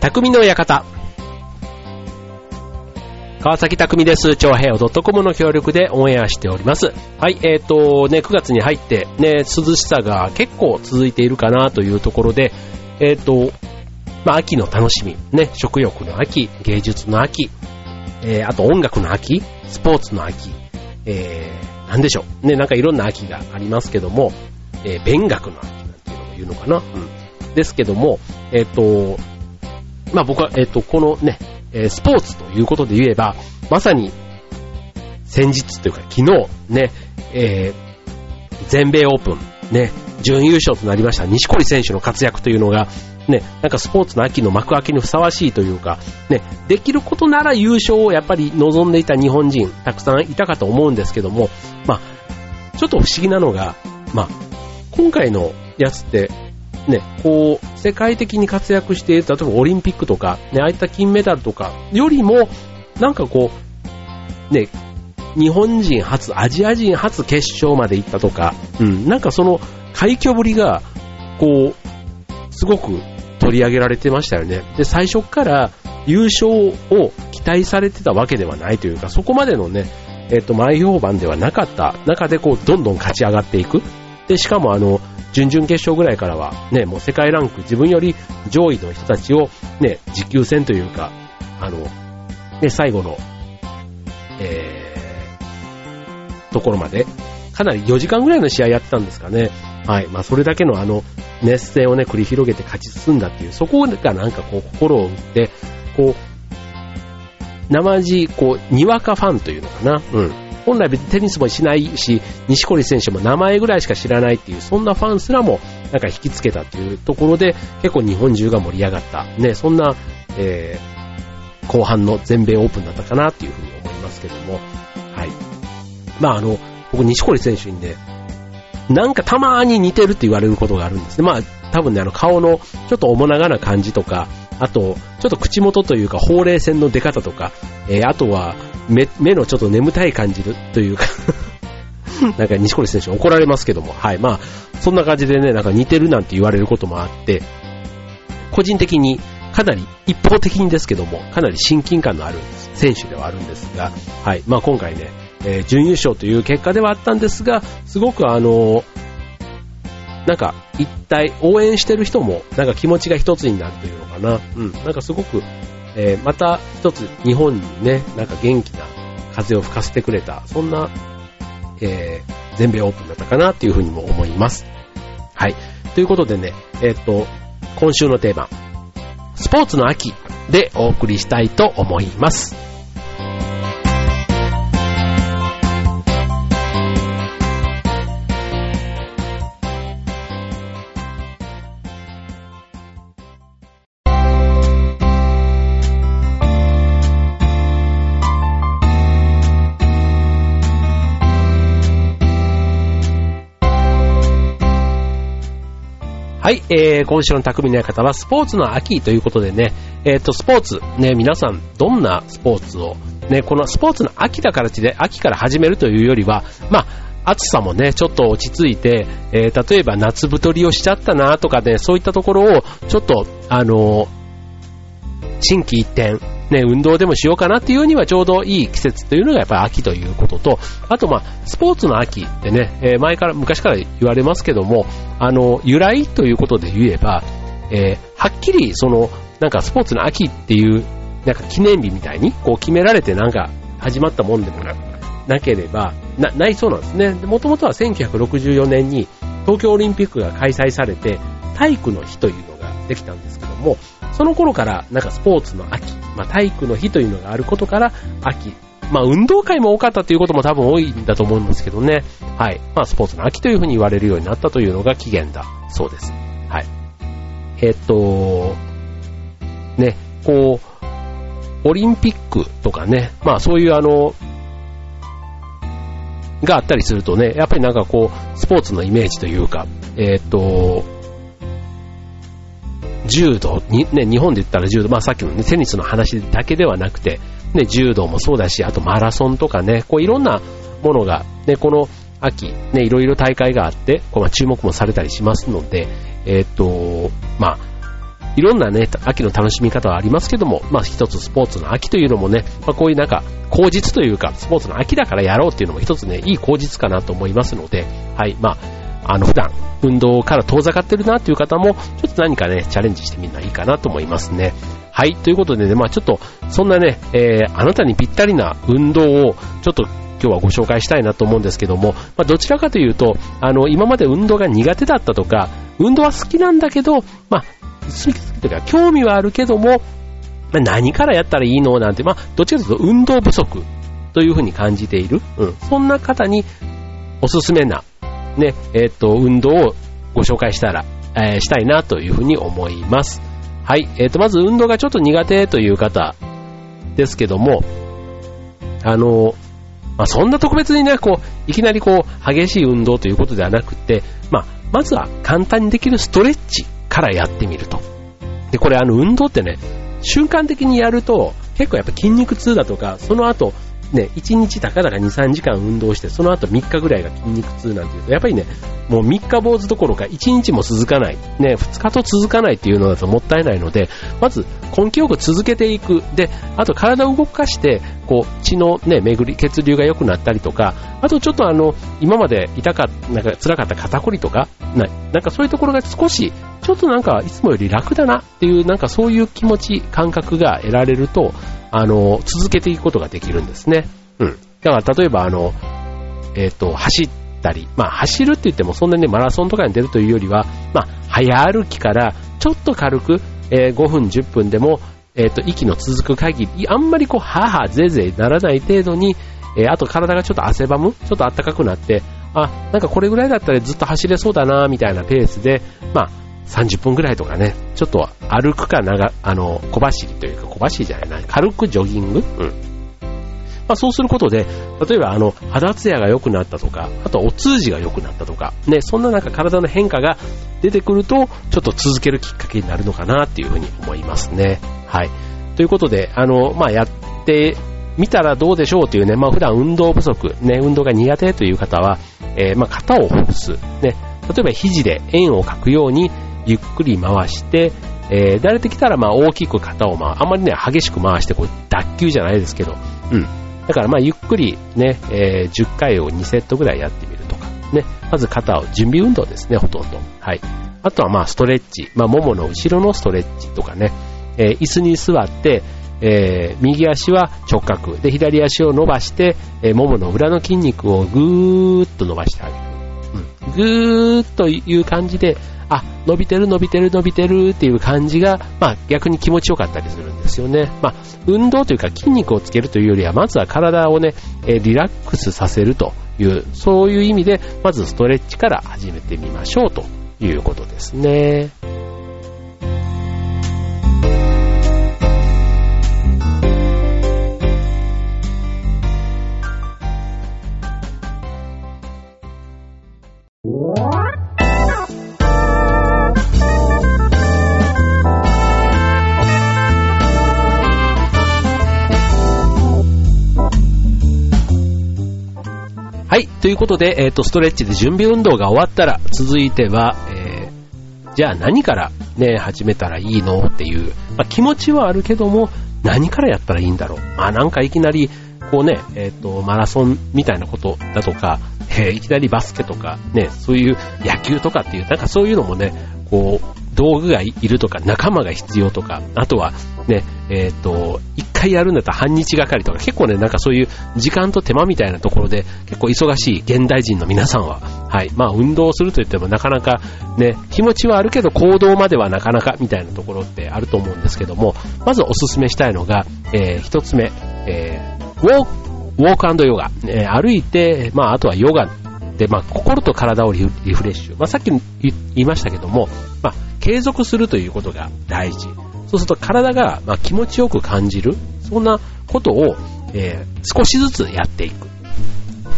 匠の館。川崎匠です。超平洋 .com の協力でオンエアしております。はい、えっ、ー、と、ね、9月に入ってね、涼しさが結構続いているかなというところで、えっ、ー、と、まあ、秋の楽しみ、ね、食欲の秋、芸術の秋、えー、あと音楽の秋、スポーツの秋、えー、なんでしょう。ね、なんかいろんな秋がありますけども、えー、勉学の秋なんていうのを言うのかな。うん。ですけども、えっ、ー、と、まあ、僕は、えっ、と、このね、えスポーツということで言えば、まさに、先日というか昨日ね、え全米オープンね、準優勝となりました西堀選手の活躍というのが、ね、なんかスポーツの秋の幕開けにふさわしいというか、ね、できることなら優勝をやっぱり望んでいた日本人、たくさんいたかと思うんですけども、まあ、ちょっと不思議なのが、まあ、今回のやつって、ね、こう、世界的に活躍している、例えばオリンピックとか、ね、ああいった金メダルとかよりも、なんかこう、ね、日本人初、アジア人初決勝まで行ったとか、うん、なんかその快挙ぶりが、こう、すごく取り上げられてましたよね。で、最初から優勝を期待されてたわけではないというか、そこまでのね、えっ、と、前評判ではなかった中でこう、どんどん勝ち上がっていく。で、しかもあの、準々決勝ぐらいからは、ね、もう世界ランク自分より上位の人たちを、ね、持久戦というか、あの、ね、最後の、えー、ところまで、かなり4時間ぐらいの試合やってたんですかね。はい。まあ、それだけのあの、熱戦をね、繰り広げて勝ち進んだっていう、そこがなんかこう、心を打って、こう、生地、こう、にわかファンというのかな。うん。本来別にテニスもしないし、西堀選手も名前ぐらいしか知らないっていう、そんなファンすらもなんか引きつけたっていうところで、結構日本中が盛り上がった。ね、そんな、えー、後半の全米オープンだったかなっていうふうに思いますけども。はい。まああの、僕西堀選手にね、なんかたまーに似てるって言われることがあるんですね。まあ多分ね、あの顔のちょっと面長な感じとか、あと、ちょっと口元というか、ほうれい線の出方とか、えー、あとは目、目のちょっと眠たい感じというか なんか西堀選手怒られますけども、はい、まあ、そんな感じでね、なんか似てるなんて言われることもあって、個人的にかなり一方的にですけども、かなり親近感のある選手ではあるんですが、はい、まあ今回ね、えー、準優勝という結果ではあったんですが、すごくあのなんか一体応援してる人もなんか気持ちが一つになるというのかな。うん。なんかすごく、えー、また一つ日本にね、なんか元気な風を吹かせてくれた、そんな、えー、全米オープンだったかなっていうふうにも思います。はい。ということでね、えー、っと、今週のテーマ、スポーツの秋でお送りしたいと思います。はい、えー、今週の匠の館はスポーツの秋ということでね、えっ、ー、と、スポーツ、ね、皆さん、どんなスポーツを、ね、このスポーツの秋だからちで、秋から始めるというよりは、まあ、暑さもね、ちょっと落ち着いて、えー、例えば夏太りをしちゃったなとかね、そういったところを、ちょっと、あのー、心機一転、ね、運動でもしようかなっていうにはちょうどいい季節というのがやっぱり秋ということと、あとまあ、スポーツの秋ってね、え前から、昔から言われますけども、あの、由来ということで言えば、えー、はっきりその、なんかスポーツの秋っていう、なんか記念日みたいに、こう決められてなんか始まったもんでもななければ、な、ないそうなんですね。もともとは1964年に東京オリンピックが開催されて、体育の日というのができたんですけども、その頃からなんかスポーツの秋、まあ、体育の日というのがあることから秋、まあ運動会も多かったということも多分多いんだと思うんですけどね。はい。まあスポーツの秋というふうに言われるようになったというのが起源だそうです。はい。えっと、ね、こう、オリンピックとかね、まあそういうあの、があったりするとね、やっぱりなんかこう、スポーツのイメージというか、えっと、柔道に、ね、日本で言ったら柔道、まあさっきのね、テニスの話だけではなくて、ね、柔道もそうだし、あとマラソンとかね、こういろんなものが、ね、この秋、ね、いろいろ大会があって、こう注目もされたりしますので、えー、っと、まあ、いろんなね、秋の楽しみ方はありますけども、まあ一つスポーツの秋というのもね、まあこういうなんか、口実というか、スポーツの秋だからやろうっていうのも一つね、いい口実かなと思いますので、はい、まあ、あの普段、運動から遠ざかってるなっていう方も、ちょっと何かね、チャレンジしてみるのはいいかなと思いますね。はい、ということでね、まあちょっと、そんなね、えー、あなたにぴったりな運動を、ちょっと今日はご紹介したいなと思うんですけども、まあ、どちらかというと、あの、今まで運動が苦手だったとか、運動は好きなんだけど、まあ、好きというか、興味はあるけども、まあ、何からやったらいいのなんて、まあ、どっちかというと運動不足というふうに感じている、うん、そんな方におすすめな、ね、えっ、ー、と、運動をご紹介したら、えー、したいなというふうに思います。はい、えっ、ー、と、まず運動がちょっと苦手という方ですけども、あの、まあ、そんな特別にね、こう、いきなりこう、激しい運動ということではなくて、まあ、まずは簡単にできるストレッチからやってみると。で、これあの運動ってね、瞬間的にやると、結構やっぱ筋肉痛だとか、その後、ね、1日たかだか2、3時間運動して、その後3日ぐらいが筋肉痛なんていうと、やっぱりね、もう3日坊主どころか1日も続かない、ね、2日と続かないっていうのだともったいないので、まず根気よく続けていく。で、あと体を動かして、こう、血のね、巡り、血流が良くなったりとか、あとちょっとあの、今まで痛かった、なんか辛かった肩こりとか、ななんかそういうところが少し、ちょっとなんかいつもより楽だなっていう、なんかそういう気持ち、感覚が得られると、あの、続けていくことができるんですね。うん。だから例えばあの、えっ、ー、と、走ったり、まあ走るって言ってもそんなにマラソンとかに出るというよりは、まあ早歩きからちょっと軽く、えー、5分10分でも、えっ、ー、と、息の続く限り、あんまりこう、ははぜぜならない程度に、えー、あと体がちょっと汗ばむ、ちょっと暖かくなって、あ、なんかこれぐらいだったらずっと走れそうだな、みたいなペースで、まあ、30分ぐらいとかね、ちょっと歩くか長、あの、小走りというか小走りじゃないな、軽くジョギング？うん。まあそうすることで、例えばあの、肌ツヤが良くなったとか、あとお通じが良くなったとか、ね、そんななんか体の変化が出てくると、ちょっと続けるきっかけになるのかなっていうふうに思いますね。はい。ということで、あの、まあやってみたらどうでしょうというね、まあ普段運動不足、ね、運動が苦手という方は、えー、まあ肩をほぐす、ね、例えば肘で円を描くように、ゆっくり回して、えー、慣れてきたらまあ大きく肩を回あんまりね、激しく回してこう脱臼じゃないですけど、うん。だからまあゆっくりね、えー、10回を2セットぐらいやってみるとか、ね。まず肩を、準備運動ですね、ほとんど。はい。あとはまあストレッチ、まあももの後ろのストレッチとかね、えー、椅子に座って、えー、右足は直角で左足を伸ばして、えー、ももの裏の筋肉をぐーっと伸ばしてあげる。ぐーっという感じであ、伸びてる伸びてる伸びてるっていう感じが、まあ逆に気持ちよかったりするんですよね。まあ運動というか筋肉をつけるというよりは、まずは体をね、えリラックスさせるという、そういう意味で、まずストレッチから始めてみましょうということですね。いうことで、えっ、ー、と、ストレッチで準備運動が終わったら、続いては、えー、じゃあ何からね、始めたらいいのっていう、まあ、気持ちはあるけども、何からやったらいいんだろう。まあなんかいきなり、こうね、えっ、ー、と、マラソンみたいなことだとか、えー、いきなりバスケとか、ね、そういう野球とかっていう、なんかそういうのもね、こう、道具がいるとか、仲間が必要とか、あとはね、えっ、ー、と、一回やるんだったら半日がかりとか、結構ね、なんかそういう時間と手間みたいなところで、結構忙しい現代人の皆さんは、はい、まあ運動すると言ってもなかなかね、気持ちはあるけど行動まではなかなかみたいなところってあると思うんですけども、まずおすすめしたいのが、えー、一つ目、えー、ウォーク、ウォークヨガ、えー、歩いて、まああとはヨガで、まあ、心と体をリフレッシュ。まあ、さっき言いましたけども、まあ、継続するということが大事。そうすると体が、まあ、気持ちよく感じる。そんなことを、えー、少しずつやっていく。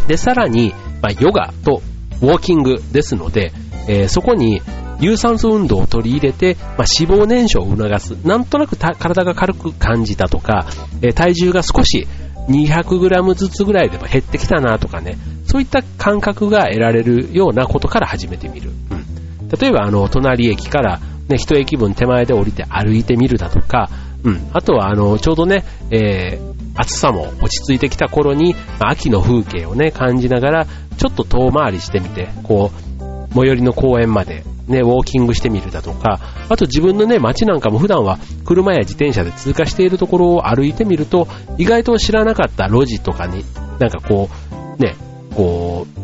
で、さらに、まあ、ヨガとウォーキングですので、えー、そこに有酸素運動を取り入れて、まあ、脂肪燃焼を促す。なんとなく体が軽く感じたとか、えー、体重が少し 200g ずつぐらいでも減ってきたなとかね、そういった感覚が得られるようなことから始めてみる。うん、例えば、あの、隣駅から、ね、一駅分手前で降りて歩いてみるだとか、うん。あとは、あの、ちょうどね、えー、暑さも落ち着いてきた頃に、まあ、秋の風景をね、感じながら、ちょっと遠回りしてみて、こう、最寄りの公園まで、ね、ウォーキングしてみるだとか、あと自分のね、街なんかも普段は車や自転車で通過しているところを歩いてみると、意外と知らなかった路地とかに、なんかこう、ね、こう、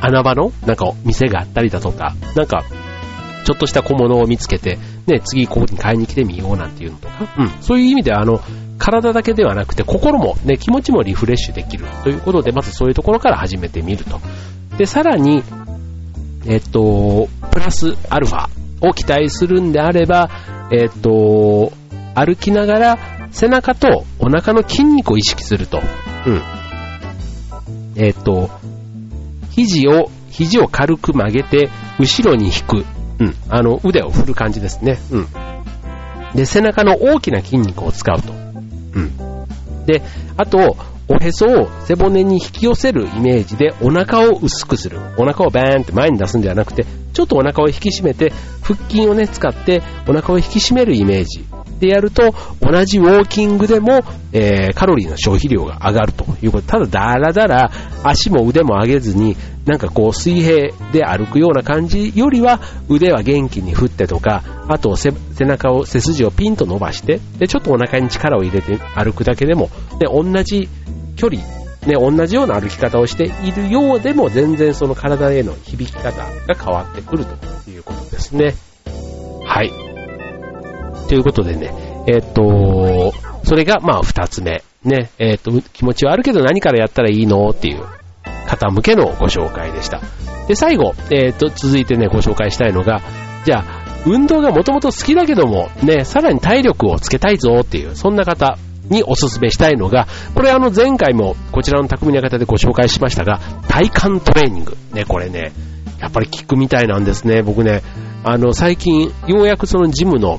穴場のなんか店があったりだとか、なんかちょっとした小物を見つけて、ね、次ここに買いに来てみようなんていうのとか、うん、そういう意味では、あの、体だけではなくて心もね、気持ちもリフレッシュできるということで、まずそういうところから始めてみると。で、さらに、えっと、プラスアルファを期待するんであれば、えっと、歩きながら背中とお腹の筋肉を意識すると。うん。えっと、肘を、肘を軽く曲げて、後ろに引く。うん。あの、腕を振る感じですね。うん。で、背中の大きな筋肉を使うと。うん。で、あと、おへそを背骨に引き寄せるイメージでお腹を薄くする。お腹をバーンって前に出すんではなくて、ちょっとお腹を引き締めて、腹筋をね、使ってお腹を引き締めるイメージでやると、同じウォーキングでも、えー、カロリーの消費量が上がるということ。ただ、だらだら足も腕も上げずに、なんかこう水平で歩くような感じよりは、腕は元気に振ってとか、あと背中を、背筋をピンと伸ばして、で、ちょっとお腹に力を入れて歩くだけでも、で、同じ距離、ね、同じような歩き方をしているようでも、全然その体への響き方が変わってくるということですね。はい。ということでね、えっ、と、それがまあ二つ目。ね、えっ、と、気持ちはあるけど何からやったらいいの？っていう方向けのご紹介でした。で、最後、えっ、と、続いてね、ご紹介したいのが、じゃあ、運動がもともと好きだけども、ね、さらに体力をつけたいぞっていう、そんな方におすすめしたいのが、これあの前回もこちらの匠の方でご紹介しましたが、体幹トレーニング。ね、これね、やっぱり効くみたいなんですね。僕ね、あの、最近、ようやくそのジムの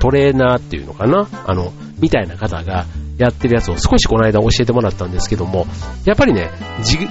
トレーナーっていうのかな？あの、みたいな方がやってるやつを少しこの間教えてもらったんですけども、やっぱりね、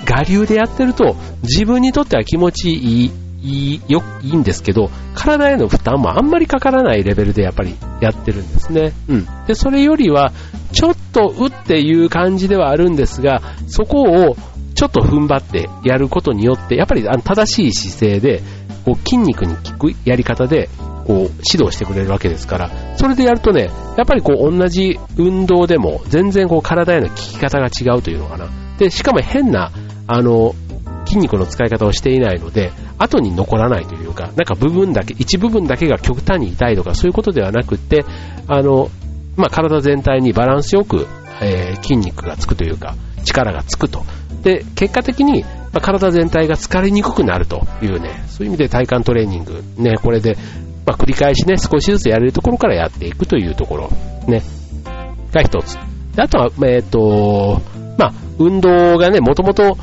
我流でやってると自分にとっては気持ちいい、いい、よ、いいんですけど、体への負担もあんまりかからないレベルでやっぱりやってるんですね。うん。で、それよりは、ちょっとうっていう感じではあるんですが、そこをちょっと踏ん張ってやることによって、やっぱり正しい姿勢で、こう筋肉に効くやり方で、こう、指導してくれるわけですから、それでやるとね、やっぱりこう、同じ運動でも、全然こう、体への効き方が違うというのかな。で、しかも変な、あの、筋肉の使い方をしていないので、後に残らないというか、なんか部分だけ、一部分だけが極端に痛いとか、そういうことではなくって、あの、まあ、体全体にバランスよく、えー、筋肉がつくというか、力がつくと。で、結果的に、ま、体全体が疲れにくくなるというね、そういう意味で体幹トレーニング、ね、これでまあ、繰り返しね、少しずつやれるところからやっていくというところ、ね、が一つ。あとは、えっ、ー、と、まあ、運動がね、もともと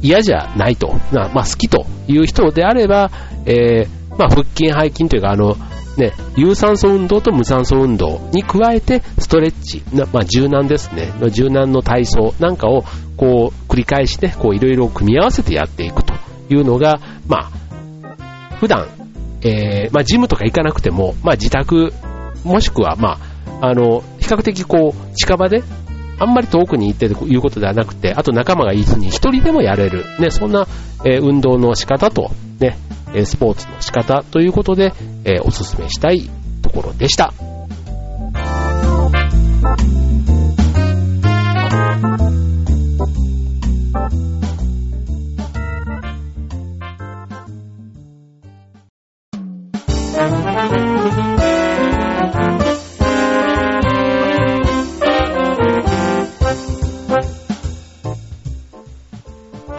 嫌じゃないと、まあ、好きという人であれば、えー、まあ、腹筋、背筋というか、あの、ね、有酸素運動と無酸素運動に加えて、ストレッチ、まあ、柔軟ですね、柔軟の体操なんかを、こう、繰り返して、こう、いろいろ組み合わせてやっていくというのが、まあ、普段、えー、まあ、ジムとか行かなくても、まあ、自宅、もしくは、まあ、あの、比較的こう、近場で、あんまり遠くに行ってということではなくて、あと仲間がいずに一人でもやれる、ね、そんな、えー、運動の仕方と、ね、スポーツの仕方ということで、えー、お勧めしたいところでした。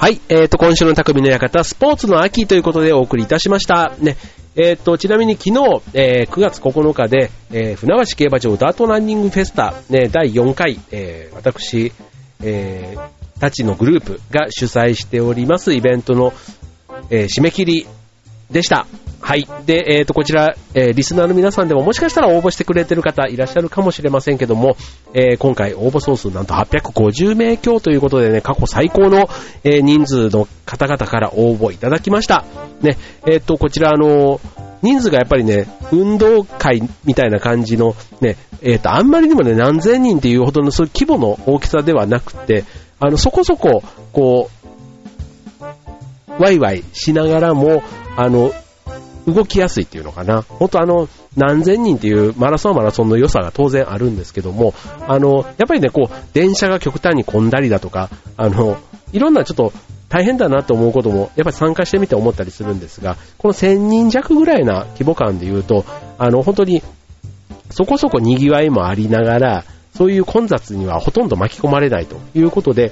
はい、えーと、今週の匠の館、スポーツの秋ということでお送りいたしました。ね、えーと、ちなみに昨日、えー、9月9日で、えー、船橋競馬場ダートランニングフェスタ、ね、第4回、えー、私、えー、たちのグループが主催しておりますイベントの、えー、締め切りでした。はい。で、えっ、と、こちら、えーリスナーの皆さんでももしかしたら応募してくれてる方いらっしゃるかもしれませんけども、えー今回応募総数なんと850名強ということでね、過去最高の、え人数の方々から応募いただきました。ね、えっ、と、こちらあの人数がやっぱりね、運動会みたいな感じの、ね、えっ、と、あんまりにもね、何千人っていうほどのそういう規模の大きさではなくて、あの、そこそこ、こう、ワイワイしながらも、あの、動きやすいっていうのかな。本当あの、何千人っていうマラソンはマラソンの良さが当然あるんですけども、あの、やっぱりね、こう、電車が極端に混んだりだとか、あの、いろんなちょっと大変だなと思うことも、やっぱり参加してみて思ったりするんですが、この1000人弱ぐらいな規模感で言うと、あの、本当に、そこそこ賑わいもありながら、そういう混雑にはほとんど巻き込まれないということで、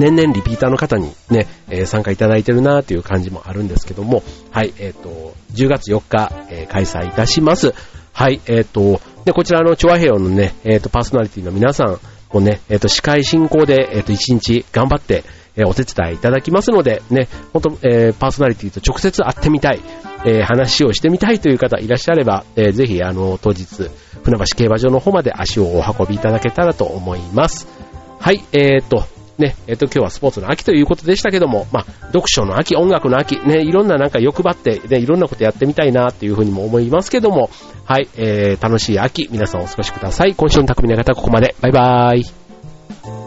年々リピーターの方にね、えー参加いただいてるなという感じもあるんですけども、はい、えっ、と、10月4日、えー開催いたします。はい、えっ、と、で、こちらのチョアヘオのね、えっ、と、パーソナリティの皆さんもね、えっ、と、司会進行で、えっ、と、1日頑張って、えお手伝いいただきますので、ね、本当えーパーソナリティと直接会ってみたい、えー話をしてみたいという方いらっしゃれば、えーぜひ、あの、当日、船橋競馬場の方まで足をお運びいただけたらと思います。はい、えー、と、ね、えっ、と、今日はスポーツの秋ということでしたけども、まあ、読書の秋、音楽の秋、ね、いろんななんか欲張って、ね、いろんなことやってみたいなっていうふうにも思いますけども、はい、えー、楽しい秋、皆さんお過ごしください。今週の匠の方、ここまで。バイバーイ。